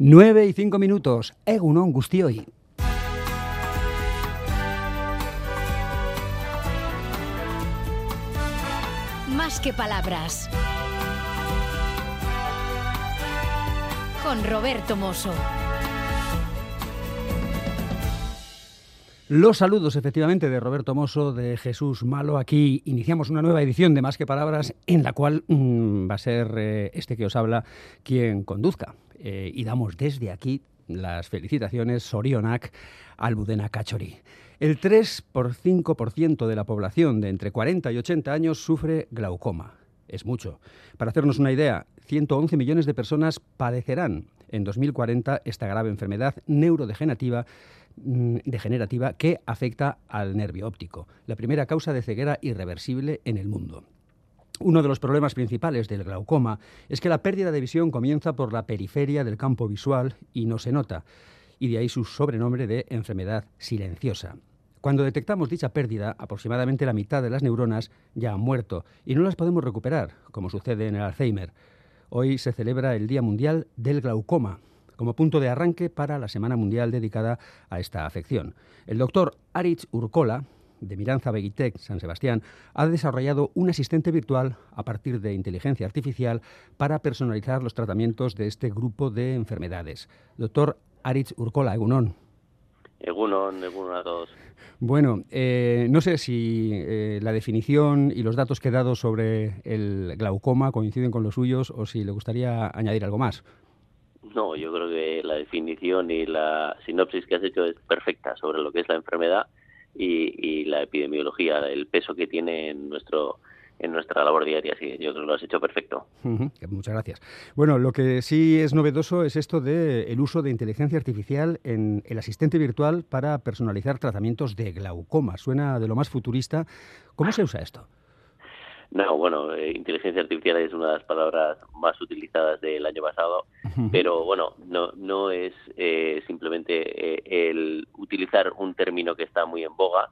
9 y 5 minutos, egunon guztioi. Más que palabras. Con Roberto Mosso. Los saludos efectivamente de Roberto Mosso, de Jesús Malo. Aquí iniciamos una nueva edición de Más que Palabras en la cual mm, va a ser eh, este que os habla quien conduzca. Eh, y damos desde aquí las felicitaciones Sorionak Almudena Cachori. El 3 por 5% de la población de entre 40 y 80 años sufre glaucoma. Es mucho. Para hacernos una idea, 111 millones de personas padecerán en 2040 esta grave enfermedad neurodegenerativa mm, que afecta al nervio óptico, la primera causa de ceguera irreversible en el mundo. Uno de los problemas principales del glaucoma es que la pérdida de visión comienza por la periferia del campo visual y no se nota, y de ahí su sobrenombre de enfermedad silenciosa. Cuando detectamos dicha pérdida, aproximadamente la mitad de las neuronas ya han muerto y no las podemos recuperar, como sucede en el Alzheimer. Hoy se celebra el Día Mundial del Glaucoma, como punto de arranque para la Semana Mundial dedicada a esta afección. El doctor Aritz Urcola, de Miranza Begitec, San Sebastián, ha desarrollado un asistente virtual a partir de inteligencia artificial para personalizar los tratamientos de este grupo de enfermedades. Doctor Aritz Urcola, Egunon. Egunon, Egunon a todos. Bueno, eh, no sé si eh, la definición y los datos que he dado sobre el glaucoma coinciden con los suyos o si le gustaría añadir algo más. No, yo creo que la definición y la sinopsis que has hecho es perfecta sobre lo que es la enfermedad y, la epidemiología, el peso que tiene en nuestro en nuestra labor diaria. Sí, yo creo que lo has hecho perfecto. Muchas gracias. Bueno, lo que sí es novedoso es esto de el uso de inteligencia artificial en el asistente virtual para personalizar tratamientos de glaucoma. Suena de lo más futurista. ¿Cómo se usa esto? No, bueno, eh, inteligencia artificial es una de las palabras más utilizadas del año pasado, pero bueno, no, no es eh, simplemente eh, el utilizar un término que está muy en boga,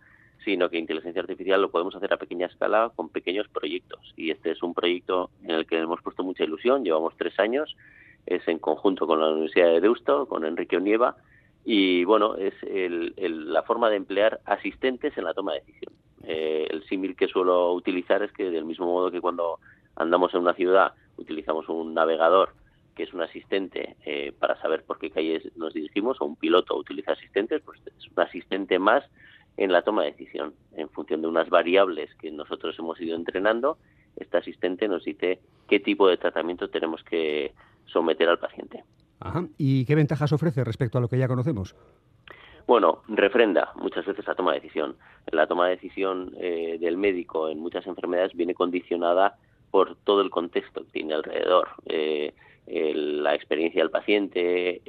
sino que inteligencia artificial lo podemos hacer a pequeña escala con pequeños proyectos. Y este es un proyecto en el que hemos puesto mucha ilusión, llevamos tres años, es en conjunto con la Universidad de Deusto, con Enrique Onieva, y bueno, es la forma de emplear asistentes en la toma de decisión. Eh, el símil que suelo utilizar es que del mismo modo que cuando andamos en una ciudad utilizamos un navegador que es un asistente eh, para saber por qué calles nos dirigimos o un piloto utiliza asistentes, pues es un asistente más en la toma de decisión. En función de unas variables que nosotros hemos ido entrenando, este asistente nos dice qué tipo de tratamiento tenemos que someter al paciente. ¿Y qué ventajas ofrece respecto a lo que ya conocemos? Bueno, refrenda muchas veces la toma de decisión. La toma de decisión eh, del médico en muchas enfermedades viene condicionada por todo el contexto que tiene alrededor, eh, la experiencia del paciente,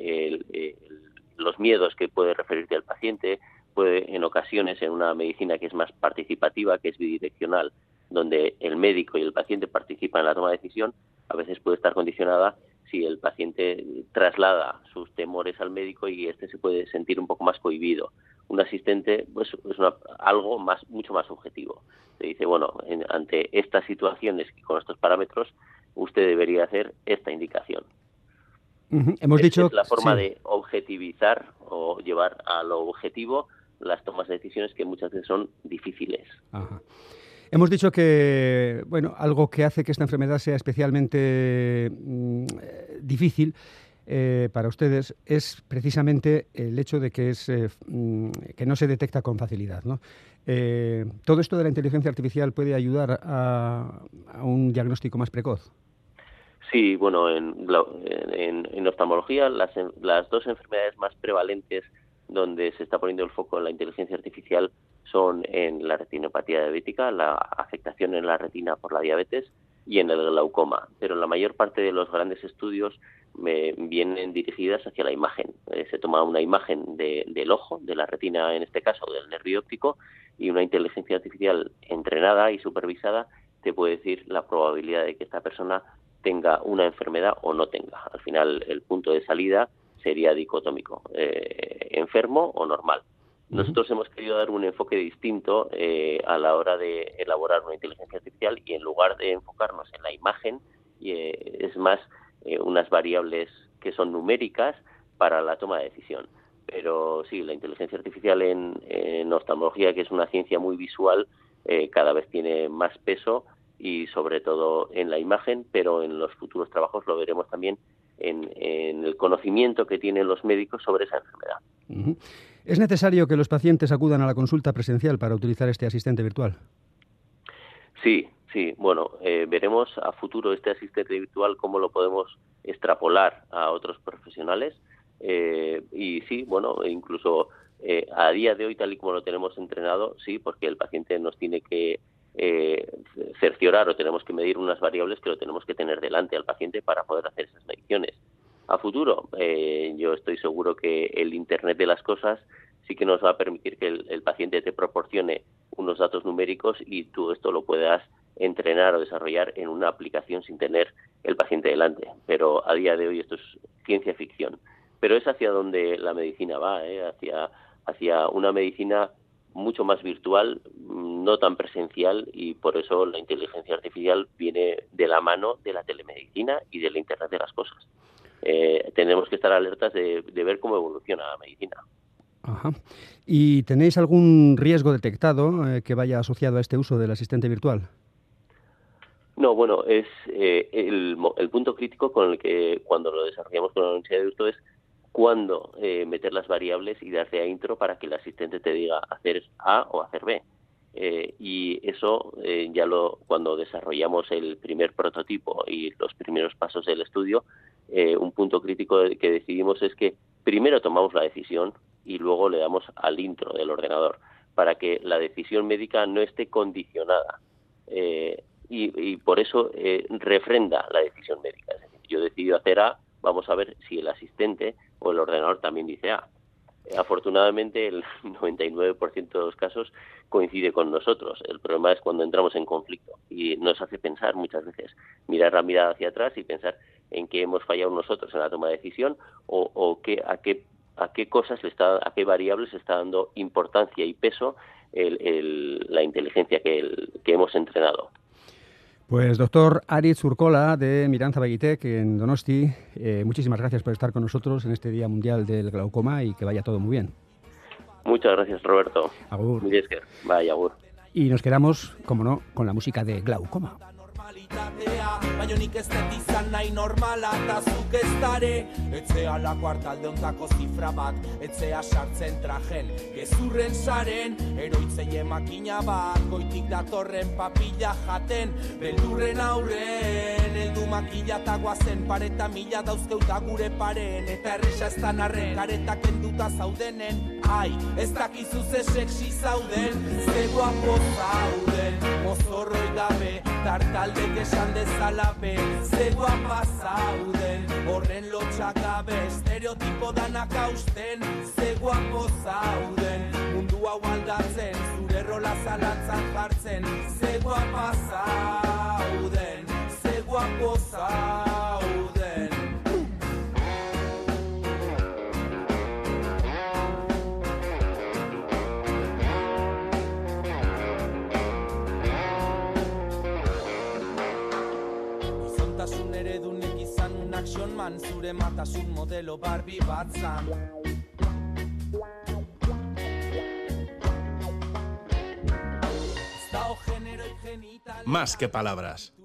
los miedos que puede referirte al paciente, puede en ocasiones en una medicina que es más participativa, que es bidireccional, donde el médico y el paciente participan en la toma de decisión, a veces puede estar condicionada si el paciente traslada sus temores al médico y este se puede sentir un poco más cohibido. Un asistente pues, es algo más, mucho más objetivo. Se dice, bueno, ante estas situaciones y con estos parámetros, usted debería hacer esta indicación. Hemos dicho es la forma de objetivizar o llevar a lo objetivo las tomas de decisiones que muchas veces son difíciles. Hemos dicho que, bueno, algo que hace que esta enfermedad sea especialmente mm, difícil eh, para ustedes es precisamente el hecho de que, es, eh, mm, que no se detecta con facilidad. ¿no? Eh, ¿Todo esto de la inteligencia artificial puede ayudar a, un diagnóstico más precoz? Sí, bueno, en, en, oftalmología las, las dos enfermedades más prevalentes donde se está poniendo el foco en la inteligencia artificial son en la retinopatía diabética, la afectación en la retina por la diabetes y en el glaucoma. Pero la mayor parte de los grandes estudios me vienen dirigidas hacia la imagen. Eh, se toma una imagen del ojo, de la retina en este caso, del nervio óptico, y una inteligencia artificial entrenada y supervisada te puede decir la probabilidad de que esta persona tenga una enfermedad o no tenga. Al final, el punto de salida sería dicotómico, eh, enfermo o normal. Nosotros hemos querido dar un enfoque distinto eh, a la hora de elaborar una inteligencia artificial y en lugar de enfocarnos en la imagen, eh, es más unas variables que son numéricas para la toma de decisión. Pero sí, la inteligencia artificial en, oftalmología, que es una ciencia muy visual, eh, cada vez tiene más peso y sobre todo en la imagen, pero en los futuros trabajos lo veremos también en, el conocimiento que tienen los médicos sobre esa enfermedad. ¿Es necesario que los pacientes acudan a la consulta presencial para utilizar este asistente virtual? Sí, sí. Bueno, eh, veremos a futuro este asistente virtual cómo lo podemos extrapolar a otros profesionales. Eh, y sí, bueno, incluso eh, a día de hoy, tal y como lo tenemos entrenado, sí, porque el paciente nos tiene que eh, cerciorar o tenemos que medir unas variables que lo tenemos que tener delante al paciente para poder hacer esas mediciones. A futuro, eh, yo estoy seguro que el Internet de las cosas sí que nos va a permitir que el, paciente te proporcione unos datos numéricos y tú esto lo puedas entrenar o desarrollar en una aplicación sin tener el paciente delante. Pero a día de hoy esto es ciencia ficción. Pero es hacia donde la medicina va, ¿eh? hacia, hacia una medicina mucho más virtual, no tan presencial y por eso la inteligencia artificial viene de la mano de la telemedicina y del Internet de las cosas. Eh, tenemos que estar alertas de, ver cómo evoluciona la medicina. Ajá. ¿Y tenéis algún riesgo detectado eh, que vaya asociado a este uso del asistente virtual? No, bueno, es eh, el, el, punto crítico con el que cuando lo desarrollamos con la Universidad de Urto es cuándo eh, meter las variables y darle a intro para que el asistente te diga hacer A o hacer B. Eh, y eso eh, ya lo cuando desarrollamos el primer prototipo y los primeros pasos del estudio, un punto crítico que decidimos es que primero tomamos la decisión y luego le damos al intro del ordenador para que la decisión médica no esté condicionada. Y, y, por eso refrenda la decisión médica. Es decir, yo decido hacer A, vamos a ver si el asistente o el ordenador también dice A. Afortunadamente, el 99% de los casos coincide con nosotros. El problema es cuando entramos en conflicto y nos hace pensar muchas veces, mirar la mirada hacia atrás y pensar en qué hemos fallado nosotros en la toma de decisión o, qué, a qué a qué cosas le está, a qué variables está dando importancia y peso la inteligencia que, que hemos entrenado. Pues doctor Aritz Urcola de Miranza Baguitec en Donosti, eh, muchísimas gracias por estar con nosotros en este Día Mundial del Glaucoma y que vaya todo muy bien. Muchas gracias Roberto. Agur. Vaya, agur. Y nos quedamos, como no, con la música de Glaucoma. Realitatea Baina nik ez dut izan nahi normala eta zuk ez dare. Etzea la kuartalde ondako zifra bat Etzea sartzen trajen gezurren saren Eroitzei makina bat Goitik datorren papilla jaten Beldurren aurren Eldu makila eta guazen Pareta mila dauzkeuta gure paren Eta erresa ez da narren Karetak enduta zaudenen Ai, ez dakizu ze sexy zauden Ze guapo zauden Mozorroi gabe behar taldek esan dezala be Zegoa pasauden Horren lotxak abe Estereotipo danak hausten Zegoa pozauden Mundu hau aldatzen Zure rola zalatzan jartzen Zegoa pasauden action man zure matasun modelo Barbie bat zan Más que palabras.